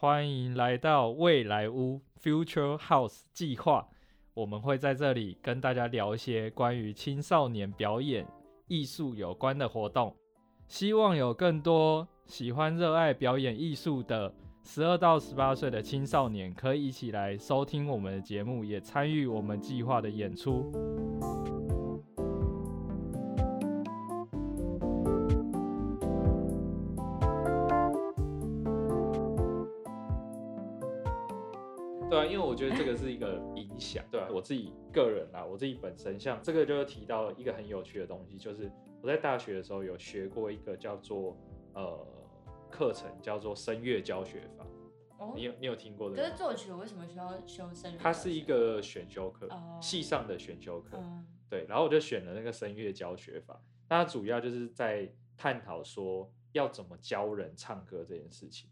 欢迎来到未来屋 Future House 计划。我们会在这里跟大家聊一些关于青少年表演艺术有关的活动，希望有更多喜欢热爱表演艺术的十二到十八岁的青少年可以一起来收听我们的节目，也参与我们计划的演出。觉得这个是一个影响，对啊，我自己个人啊，我自己本身像这个就提到一个很有趣的东西，就是我在大学的时候有学过一个叫做呃课程，叫做声乐教学法。哦你有你有听过可的可？是作曲为什么需要修声乐？它是一个选修课哦，系上的选修课。嗯对，然后我就选了那个声乐教学法，那它主要就是在探讨说要怎么教人唱歌这件事情。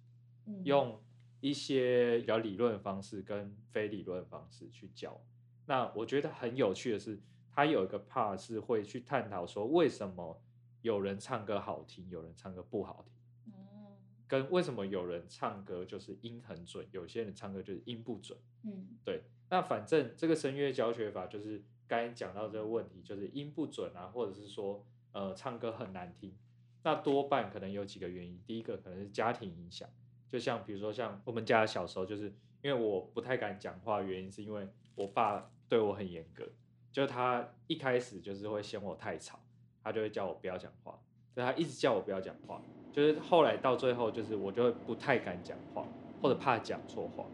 嗯用一些比较理论的方式跟非理论的方式去教。那我觉得很有趣的是，他有一个 part 是会去探讨说，为什么有人唱歌好听，有人唱歌不好听，哦跟为什么有人唱歌就是音很准，有些人唱歌就是音不准。嗯对，那反正这个声乐教学法就是刚才讲到这个问题，就是音不准啊，或者是说呃唱歌很难听，那多半可能有几个原因。第一个可能是家庭影响，就像比如说像我们家小时候，就是因为我不太敢讲话，原因是因为我爸对我很严格，就是他一开始就是会嫌我太吵，他就会叫我不要讲话，所以他一直叫我不要讲话，就是后来到最后就是我就会不太敢讲话，或者怕讲错话。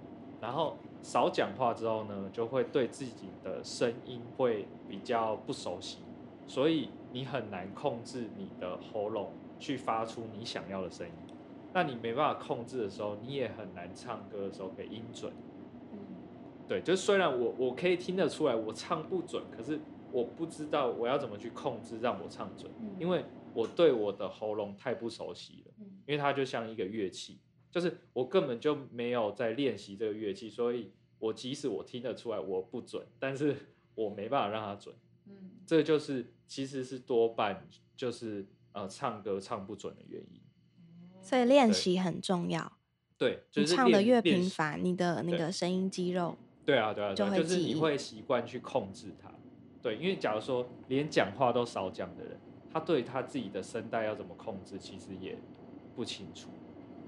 然后少讲话之后呢，就会对自己的声音会比较不熟悉，所以你很难控制你的喉咙去发出你想要的声音。那你没办法控制的时候，你也很难唱歌的时候可以音准。嗯对，就虽然我我可以听得出来我唱不准，可是我不知道我要怎么去控制让我唱准，嗯因为我对我的喉咙太不熟悉了。嗯因为它就像一个乐器，就是我根本就没有在练习这个乐器，所以我即使我听得出来我不准，但是 我没办法让它准，嗯这就是其实是多半就是呃唱歌唱不准的原因。所以练习很重要。对，就你是唱的越频繁，你的那个声音肌肉对啊，对啊，对啊，就会就是你会习惯去控制它。对，因为假如说连讲话都少讲的人，他对他自己的声带要怎么控制，其实也不清楚。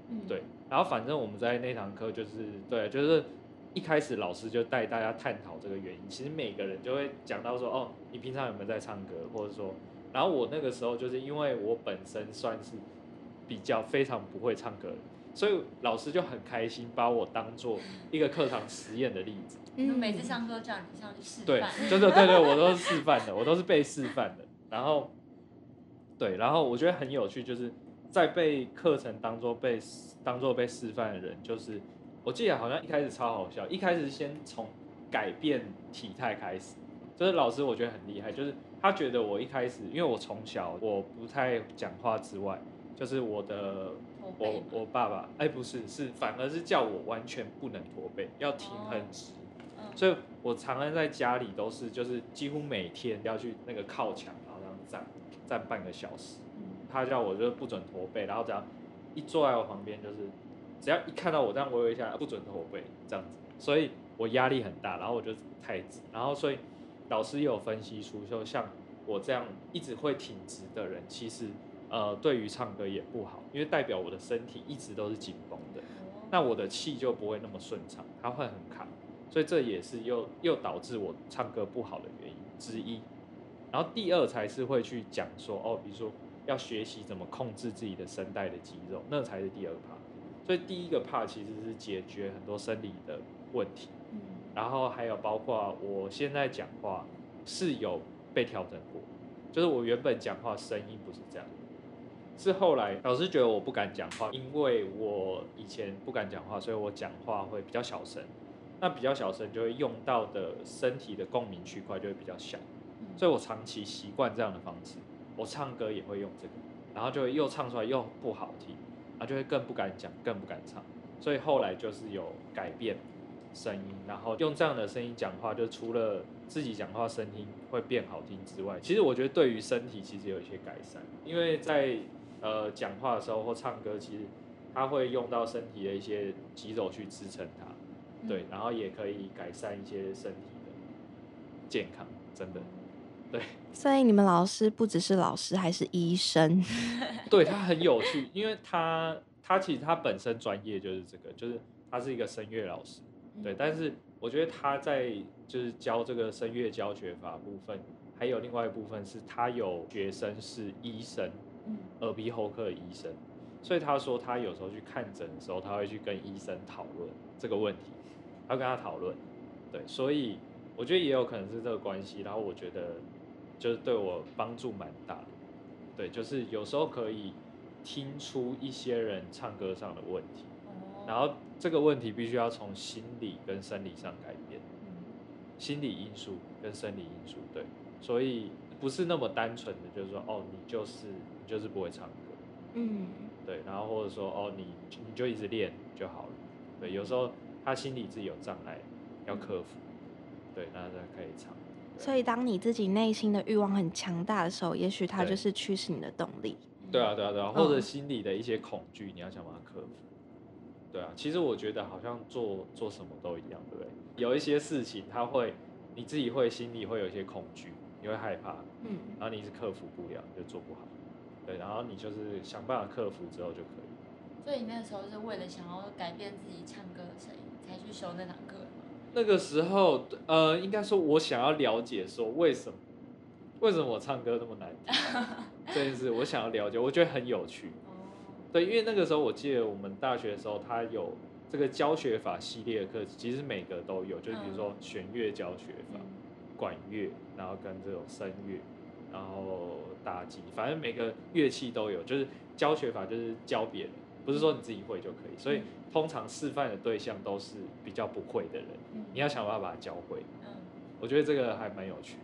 嗯对，然后反正我们在那堂课就是对，就是一开始老师就带大家探讨这个原因。其实每个人就会讲到说，哦，你平常有没有在唱歌，或者说，然后我那个时候就是因为我本身算是比较非常不会唱歌，所以老师就很开心把我当做一个课堂实验的例子。嗯每次上课叫你上去示对范，，就是对对，我都是示范的，我都是被示范的。然后，对，然后我觉得很有趣，就是在被课程当做被当做被示范的人，就是我记得好像一开始超好笑，一开始先从改变体态开始，就是老师我觉得很厉害，就是他觉得我一开始，因为我从小我不太讲话之外，就是我的我我爸爸，哎不是是反而是叫我完全不能驼背，要挺很直。嗯所以我常常在家里都是，就是几乎每天要去那个靠墙，然后这样站站半个小时。嗯他叫我就是不准驼背，然后只要一坐在我旁边，就是只要一看到我这样微微一下，不准驼背这样子。所以我压力很大，然后我就太直，然后所以老师也有分析出，就像我这样一直会挺直的人，其实呃对于唱歌也不好，因为代表我的身体一直都是紧绷的。哦那我的气就不会那么顺畅，它会很卡，所以这也是又又导致我唱歌不好的原因之一。然后第二才是会去讲说，哦，比如说要学习怎么控制自己的声带的肌肉，那才是第二 part。所以第一个 part 其实是解决很多生理的问题，嗯然后还有包括我现在讲话是有被调整过，就是我原本讲话声音不是这样，是后来老师觉得我不敢讲话，因为我以前不敢讲话，所以我讲话会比较小声。那比较小声就会用到的身体的共鸣区块就会比较小，嗯所以我长期习惯这样的方式。我唱歌也会用这个，然后就会又唱出来又不好听，然后就会更不敢讲，更不敢唱。所以后来就是有改变声音，然后用这样的声音讲话，就除了自己讲话声音会变好听之外，其实我觉得对于身体其实有一些改善，因为在呃讲话的时候或唱歌，其实他会用到身体的一些肌肉去支撑它，嗯。对，然后也可以改善一些身体的健康，真的，对，所以你们老师不只是老师，还是医生。对他很有趣，因为他他其实他本身专业就是这个，就是他是一个声乐老师，对，嗯。但是我觉得他在就是教这个声乐教学法部分，还有另外一部分是他有学生是医生，嗯耳鼻喉科的医生，所以他说他有时候去看诊的时候，他会去跟医生讨论这个问题，他跟他讨论，对，所以我觉得也有可能是这个关系，然后我觉得就是对我帮助蛮大的，对，就是有时候可以听出一些人唱歌上的问题，哦。然后这个问题必须要从心理跟生理上改变。嗯。心理因素跟生理因素，对，所以不是那么单纯的，就是说，哦，你就是你就是不会唱歌，嗯，对，然后或者说，哦，你你就一直练就好了，对，有时候他心里自己有障碍要克服，对，那他可以唱。所以当你自己内心的欲望很强大的时候，也许他就是驱使你的动力。对啊，对啊，对啊，或者嗯心里的一些恐惧，你要想办法克服。对啊，其实我觉得好像做做什么都一样，对不对？有一些事情，他会你自己会心里会有一些恐惧，你会害怕，嗯，然后你一直克服不了，就做不好。对，然后你就是想办法克服之后就可以。所以你那时候是为了想要改变自己唱歌的声音，才去修那堂课吗？那个时候，呃，应该说我想要了解说为什么为什么我唱歌那么难听 这件事，我想要了解，我觉得很有趣。哦，对，因为那个时候我记得我们大学的时候，它有这个教学法系列的课，其实每个都有，就是比如说弦乐教学法、嗯管乐，然后跟这种声乐，然后打击，反正每个乐器都有，就是教学法就是教别人，不是说你自己会就可以，所以嗯通常示范的对象都是比较不会的人，嗯你要想办法把它教会。嗯，我觉得这个还蛮有趣。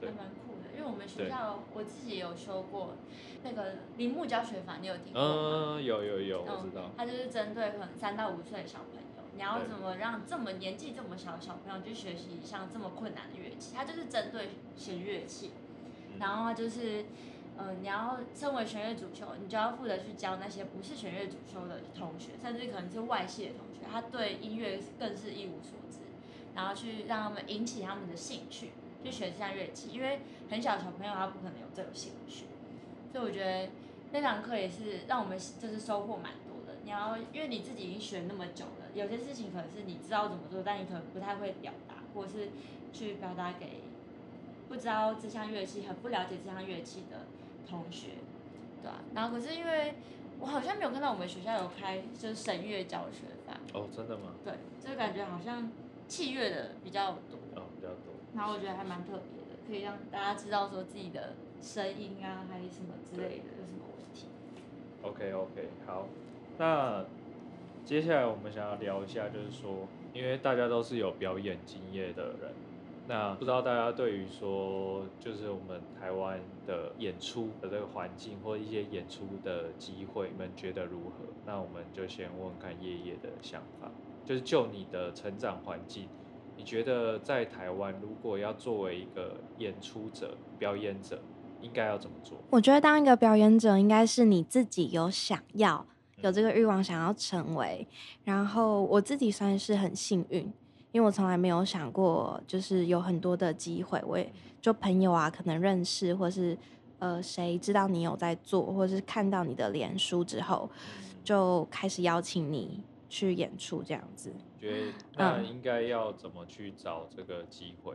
对还蛮酷的，因为我们学校我自己也有修过那个铃木教学法，你有听过吗？嗯，有有有，我知道。它就是针对可能三到五岁的小朋友，你要怎么让这么年纪这么小的小朋友去学习像这么困难的乐器？它就是针对弦乐器，嗯然后它就是，呃，你要身为弦乐主修，你就要负责去教那些不是弦乐主修的同学，甚至可能是外系的同学，他对音乐更是一无所知，然后去让他们引起他们的兴趣，去学这项乐器，因为很小的小朋友他不可能有这个兴趣，所以我觉得那堂课也是让我们就是收获蛮多的。你要因为你自己已经学那么久了，有些事情可能是你知道怎么做，但你可能不太会表达，或者是去表达给不知道这项乐器、很不了解这项乐器的同学，对啊。然后可是因为我好像没有看到我们学校有开就是声乐教学法，哦，真的吗？对，就感觉好像器乐的比较多。哦，比较多。然后我觉得还蛮特别的，可以让大家知道说自己的声音啊，还有什么之类的有什么问题。OK OK，好，那接下来我们想要聊一下，就是说，因为大家都是有表演经验的人，那不知道大家对于说，就是我们台湾的演出的这个环境或一些演出的机会，你们觉得如何？那我们就先问问看叶叶的想法，就是就你的成长环境，你觉得在台湾如果要作为一个演出者、表演者，应该要怎么做？我觉得当一个表演者，应该是你自己有想要有这个欲望想要成为。然后我自己算是很幸运，因为我从来没有想过，就是有很多的机会，我也就朋友啊，可能认识，或是呃谁知道你有在做，或是看到你的脸书之后，就开始邀请你去演出这样子。觉得那嗯应该要怎么去找这个机会？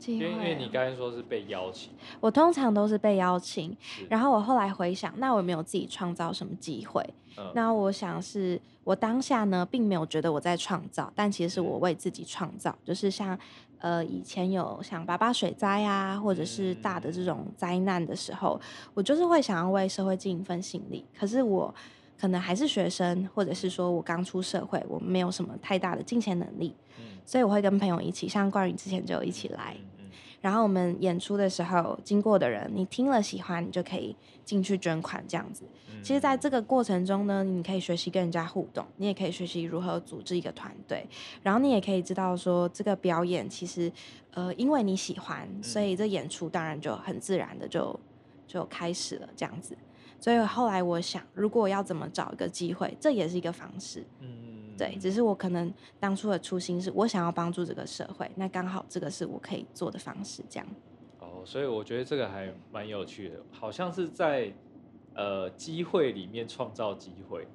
机因为因为你刚才说是被邀请，我通常都是被邀请，然后我后来回想，那我有没有自己创造什么机会？嗯。那我想是我当下呢，并没有觉得我在创造，但其实是我为自己创造，就是像呃以前有像八八水灾啊，或者是大的这种灾难的时候，我就是会想要为社会尽一份心力。可是我可能还是学生，或者是说我刚出社会，我没有什么太大的金钱能力，嗯。所以我会跟朋友一起，像冠宇之前就一起来，嗯嗯。然后我们演出的时候，经过的人，你听了喜欢，你就可以进去捐款这样子。嗯其实，在这个过程中呢，你可以学习跟人家互动，你也可以学习如何组织一个团队，然后你也可以知道说，这个表演其实，呃，因为你喜欢，所以这演出当然就很自然的就就开始了这样子。所以后来我想，如果要怎么找一个机会，这也是一个方式。嗯，对，只是我可能当初的初心是我想要帮助这个社会，那刚好这个是我可以做的方式，这样。哦，所以我觉得这个还蛮有趣的，好像是在呃机会里面创造机会，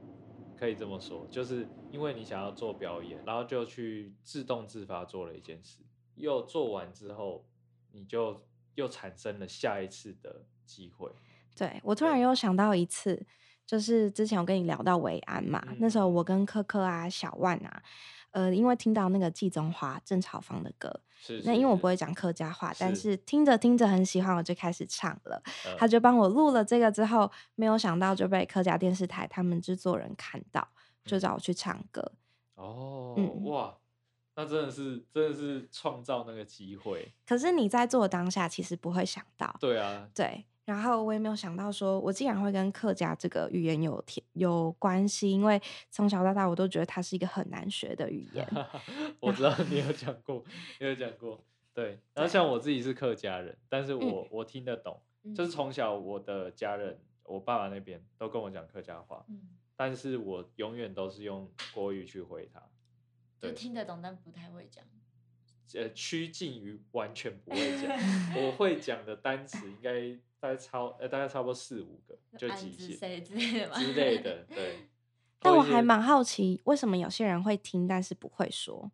可以这么说，就是因为你想要做表演，然后就去自动自发做了一件事，又做完之后，你就又产生了下一次的机会。对我突然又想到一次，就是之前我跟你聊到维安嘛，那时候我跟科科啊、小万啊，呃，因为听到那个季中华郑朝芳的歌，是那因为我不会讲客家话，但是是听着听着很喜欢，我就开始唱了。呃他就帮我录了这个之后，没有想到就被客家电视台他们制作人看到，就嗯找我去唱歌。哦，嗯哇，那真的是真的是创造那个机会。可是你在做的当下，其实不会想到，对啊，对。然后我也没有想到说，我竟然会跟客家这个语言有天有关系，因为从小到大我都觉得它是一个很难学的语言。我知道你有讲过，你有讲过。对，然后像我自己是客家人，但是嗯我、我听得懂，就是从小我的家人，我爸爸那边都跟我讲客家话，嗯，但是我永远都是用国语去回他，就对听得懂，但不太会讲。呃，趋近于完全不会讲。我会讲的单词应该大概超呃大概差不多四五个，就安之极限之类的吧 之类的，对。但我还蛮好奇，为什么有些人会听，但是不会说？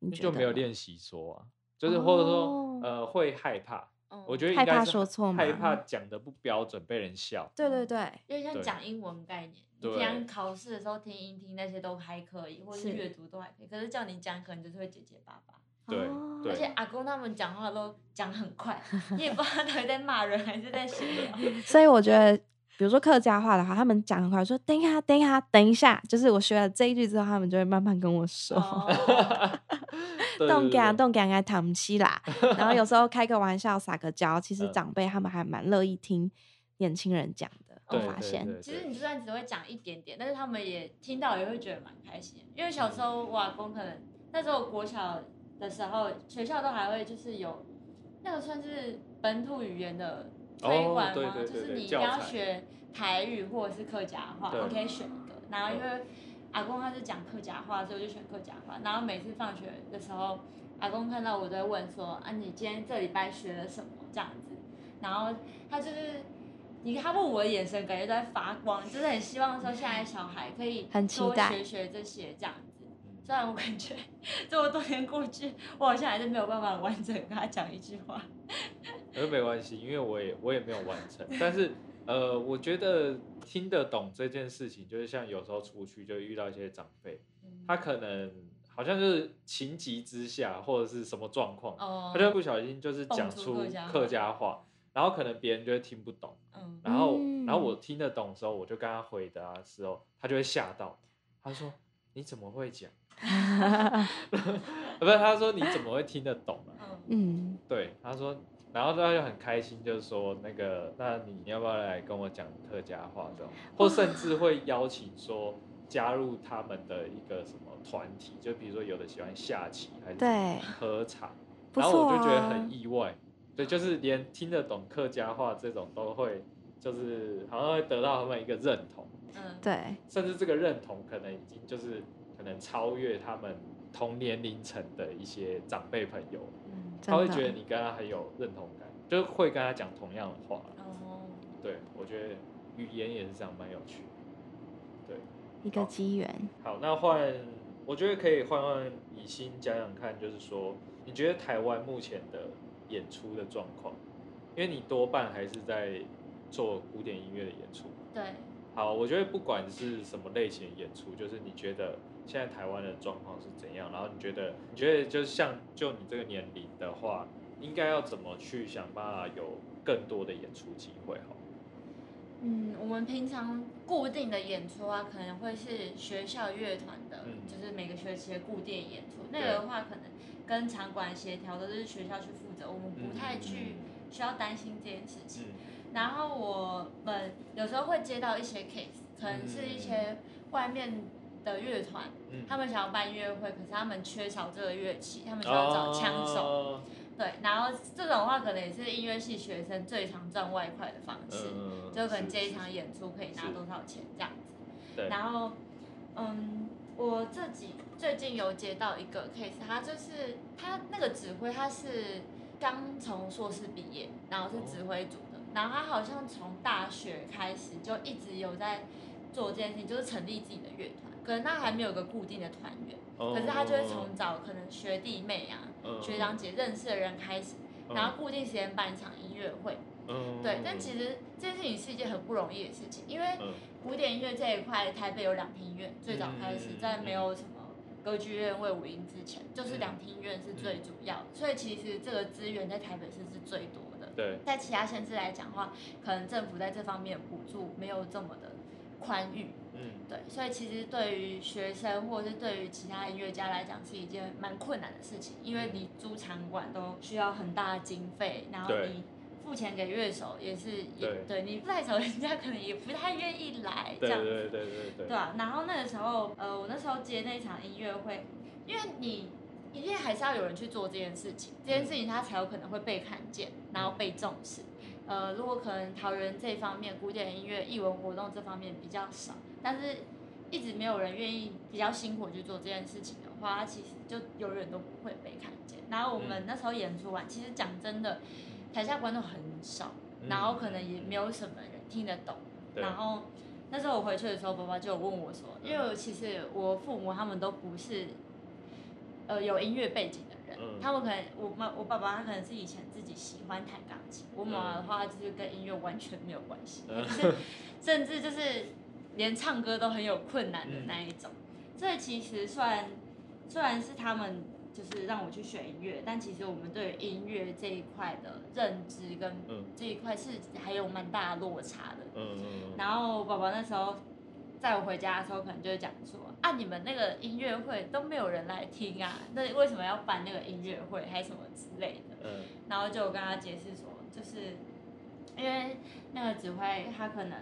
你就没有练习说啊，就是或者说、哦呃会害怕，嗯我觉得害怕说错害怕讲的不标准被人笑。对对对，有点像讲英文概念。你对平常考试的时候听音听那些都还可以，或是阅读都还可以，可是叫你讲，可能就是会结结巴巴。对哦对而且阿公他们讲话都讲很快，你也不知道他到底在骂人还是在闲聊。所以我觉得，比如说客家话的话，他们讲很快，说等一下，等一下，等一下，就是我学了这一句之后，他们就会慢慢跟我说。动 感对对动感爱谈起啦，然后有时候开个玩笑撒个娇，其实嗯长辈他们还蛮乐意听年轻人讲的。我对对发现，其实你就算只会讲一点点，但是他们也听到也会觉得蛮开心。因为小时候我阿公可能那时候国小的时候，学校都还会就是有那个算是本土语言的推哦广吗？对对对就是你一定要学台语或者是客家话，对你可以选一个。然后因为阿公他是讲客家话，所以我就选客家话。然后每次放学的时候，阿公看到我都会问说：“啊，你今天这礼拜学了什么？”这样子。然后他就是，你看他问我的眼神，感觉都在发光，就是很希望说现在小孩可以多很期待学学这些这样虽然我感觉这么多年过去，我好像还是没有办法完整跟他讲一句话。可是没关系，因为我也我也没有完成，但是呃，我觉得听得懂这件事情，就是像有时候出去就遇到一些长辈，他可能好像就是情急之下或者是什么状况，哦，他就不小心就是讲出出客家话然后可能别人就会听不懂，嗯，然后嗯然后我听得懂的时候，我就跟他回答的时候，他就会吓到，他说你怎么会讲？不是，他说你怎么会听得懂啊？嗯。嗯，对，他说，然后他就很开心，就是说那个，那你要不要来跟我讲客家话这种，或甚至会邀请说加入他们的一个什么团体，就比如说有的喜欢下棋还是对，喝茶，然后我就觉得啊很意外，对，就是连听得懂客家话这种都会，就是好像会得到他们一个认同，嗯，对，甚至这个认同可能已经就是可能超越他们同年龄层的一些长辈朋友。嗯，他会觉得你跟他很有认同感，就是会跟他讲同样的话。哦，对，我觉得语言也是这样，蛮有趣的。对，一个机缘。好，那换，我觉得可以换换以心讲讲看，就是说，你觉得台湾目前的演出的状况，因为你多半还是在做古典音乐的演出。对，好，我觉得不管是什么类型的演出，就是你觉得现在台湾的状况是怎样，然后你觉得你觉得就是像就你这个年龄的话，应该要怎么去想办法有更多的演出机会？好，嗯，我们平常固定的演出啊，可能会是学校乐团的，嗯就是每个学期的固定演出。那个的话，可能跟场馆协调都是学校去负责，我们不太去需要担心这件事情。嗯然后我们有时候会接到一些 case，可能是一些外面的乐团，嗯他们想要办音乐会，可是他们缺少这个乐器，他们需要找枪手。哦对，然后这种的话可能也是音乐系学生最常赚外快的方式，嗯，就可能是接一场演出可以拿多少钱这样子。对，然后，嗯，我自己最近有接到一个 case，他就是他那个指挥他是刚从硕士毕业，然后是指挥组的，然后他好像从大学开始就一直有在做这件事情，就是成立自己的乐团，可能他还没有个固定的团员，可是他就会从找可能学弟妹啊、嗯学长姐认识的人开始，然后固定时间办一场音乐会，嗯，对，但其实这件事情是一件很不容易的事情，因为嗯古典音乐这一块，台北有两厅院，最早开始嗯在没有什么歌剧院、魏武营之前，就是嗯两厅院是最主要的，所以其实这个资源在台北市是最多的。对，在其他县市来讲的话，可能政府在这方面补助没有这么的宽裕，嗯。对，所以其实对于学生或者是对于其他音乐家来讲是一件蛮困难的事情，因为你租场馆都需要很大的经费，然后你付钱给乐手也是也对。对你不太熟，人家可能也不太愿意来这对样子，对对对对。对啊，然后那个时候，呃，我那时候接那场音乐会，因为你一定还是要有人去做这件事情，这件事情他才有可能会被看见，然后被重视。呃，如果可能桃园这方面古典音乐、艺文活动这方面比较少，但是一直没有人愿意比较辛苦去做这件事情的话，它其实就永远都不会被看见。然后我们那时候演出完，其实讲真的，台下观众很少，然后可能也没有什么人听得懂。对然后那时候我回去的时候，爸爸就有问我说，因为其实我父母他们都不是呃有音乐背景的人，嗯。他们可能我妈我爸爸他可能是以前自己喜欢弹钢琴，我妈妈的话就是跟音乐完全没有关系，嗯。甚至就是连唱歌都很有困难的那一种。所以其实虽然虽然是他们就是让我去学音乐，但其实我们对于音乐这一块的认知跟嗯。这一块是还有蛮大的落差的。然后爸爸那时候载我回家的时候，可能就会讲说啊，你们那个音乐会都没有人来听啊，那为什么要办那个音乐会，还什么之类的？嗯然后就有跟他解释说，就是因为那个指挥他可能，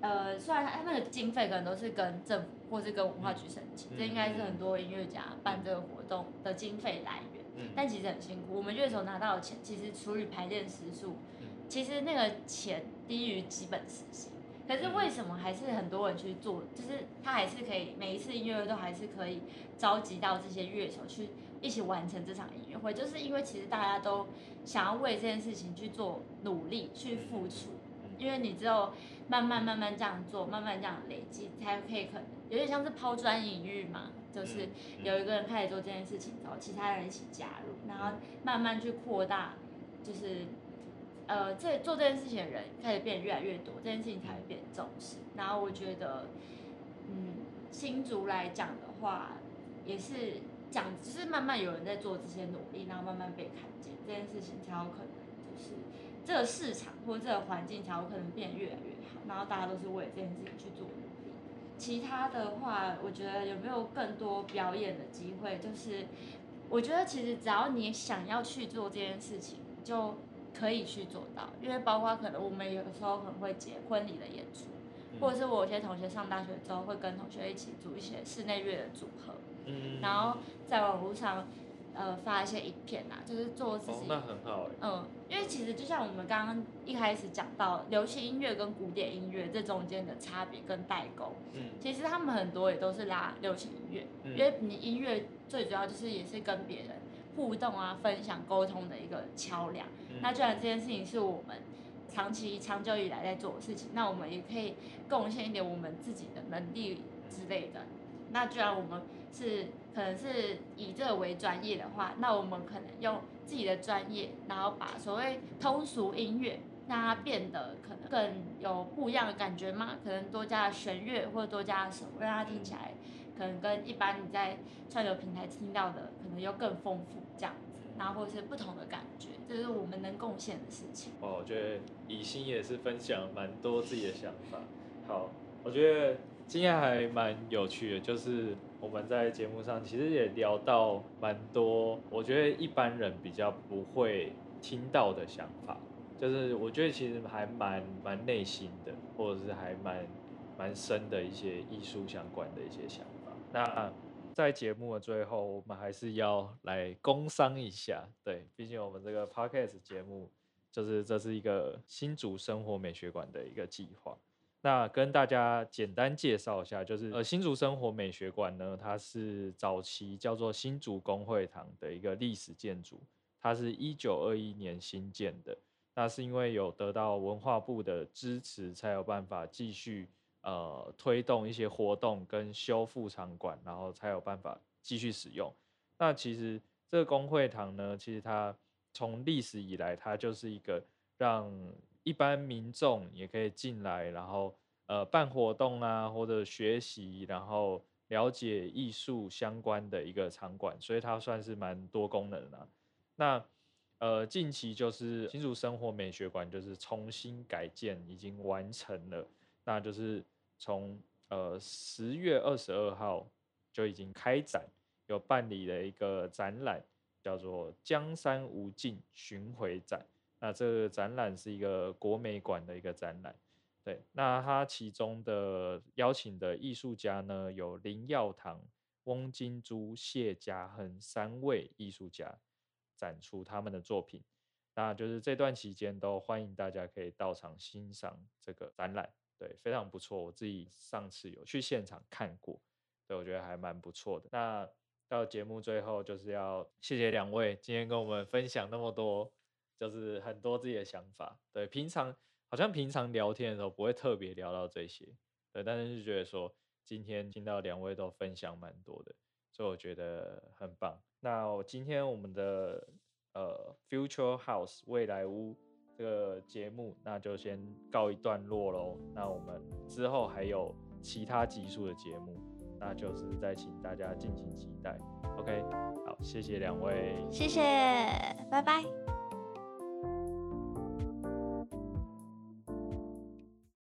呃，虽然他那个经费可能都是跟政府或是跟文化局申请，嗯这应该是很多音乐家办这个活动的经费来源，嗯但其实很辛苦。我们乐手拿到的钱，其实除以排练时数，嗯其实那个钱低于基本时薪。可是为什么还是很多人去做？就是他还是可以每一次音乐会都还是可以召集到这些乐手去一起完成这场音乐会，就是因为其实大家都想要为这件事情去做努力、去付出，因为你只有慢慢慢慢这样做，慢慢这样累积，才可以可能有点像是抛砖引玉嘛，就是有一个人开始做这件事情之后，其他人一起加入，然后慢慢去扩大，就是。呃，这做这件事情的人开始变得越来越多，这件事情才会变重视。然后我觉得，嗯，新竹来讲的话，也是讲，就是慢慢有人在做这些努力，然后慢慢被看见，这件事情才有可能就是这个市场或者这个环境才有可能变越来越好。然后大家都是为这件事情去做努力。其他的话，我觉得有没有更多表演的机会？就是我觉得其实只要你想要去做这件事情，就可以去做到。因为包括可能我们有的时候可能会接婚礼的演出，或者是我有些同学上大学之后会跟同学一起组一些室内乐的组合，嗯然后在网络上呃发一些影片啊，就是做自哦己。那很好哎，嗯，因为其实就像我们刚刚一开始讲到流行音乐跟古典音乐这中间的差别跟代沟，嗯其实他们很多也都是拉流行音乐，嗯因为你音乐最主要就是也是跟别人互动啊、分享、沟通的一个桥梁。嗯那既然这件事情是我们长期长久以来在做的事情，那我们也可以贡献一点我们自己的能力之类的。那既然我们是可能是以这个为专业的话，那我们可能用自己的专业，然后把所谓通俗音乐让它变得可能更有不一样的感觉吗？可能多加了弦乐或者多加了什么，让它听起来可能跟一般你在串流平台听到的可能又更丰富这样子，然后或者是不同的感觉，这是我们能贡献的事情。哦，我觉得以心也是分享蛮多自己的想法。好，我觉得今天还蛮有趣的，就是我们在节目上其实也聊到蛮多，我觉得一般人比较不会听到的想法，就是我觉得其实还蛮蛮内心的，或者是还蛮蛮深的一些艺术相关的一些想法。那在节目的最后，我们还是要来工商一下。对，毕竟我们这个 podcast 节目，就是这是一个新竹生活美学馆的一个计划。那跟大家简单介绍一下，就是呃新竹生活美学馆呢，它是早期叫做新竹公会堂的一个历史建筑，它是一九二一年新建的。那是因为有得到文化部的支持，才有办法继续呃推动一些活动跟修复场馆，然后才有办法继续使用。那其实这个公会堂呢，其实它从历史以来，它就是一个让一般民众也可以进来，然后呃办活动啊，或者学习，然后了解艺术相关的一个场馆，所以它算是蛮多功能的。那呃近期就是新竹生活美学馆就是重新改建，已经完成了，那就是从呃十月二十二号就已经开展，有办理了一个展览，叫做“江山无尽巡回展”。那这个展览是一个国美馆的一个展览，对，那它其中的邀请的艺术家呢，有林耀堂、翁金珠、谢家亨三位艺术家展出他们的作品。那就是这段期间都欢迎大家可以到场欣赏这个展览，对，非常不错。我自己上次有去现场看过，对，我觉得还蛮不错的。那到节目最后就是要谢谢两位今天跟我们分享那么多。就是很多自己的想法，对，平常好像平常聊天的时候不会特别聊到这些，对，但是就觉得说今天听到两位都分享蛮多的，所以我觉得很棒。那我今天我们的呃 Future House 未来屋这个节目，那就先告一段落喽。那我们之后还有其他集数的节目，那就是再请大家敬请期待。OK，好，谢谢两位，谢谢，拜拜。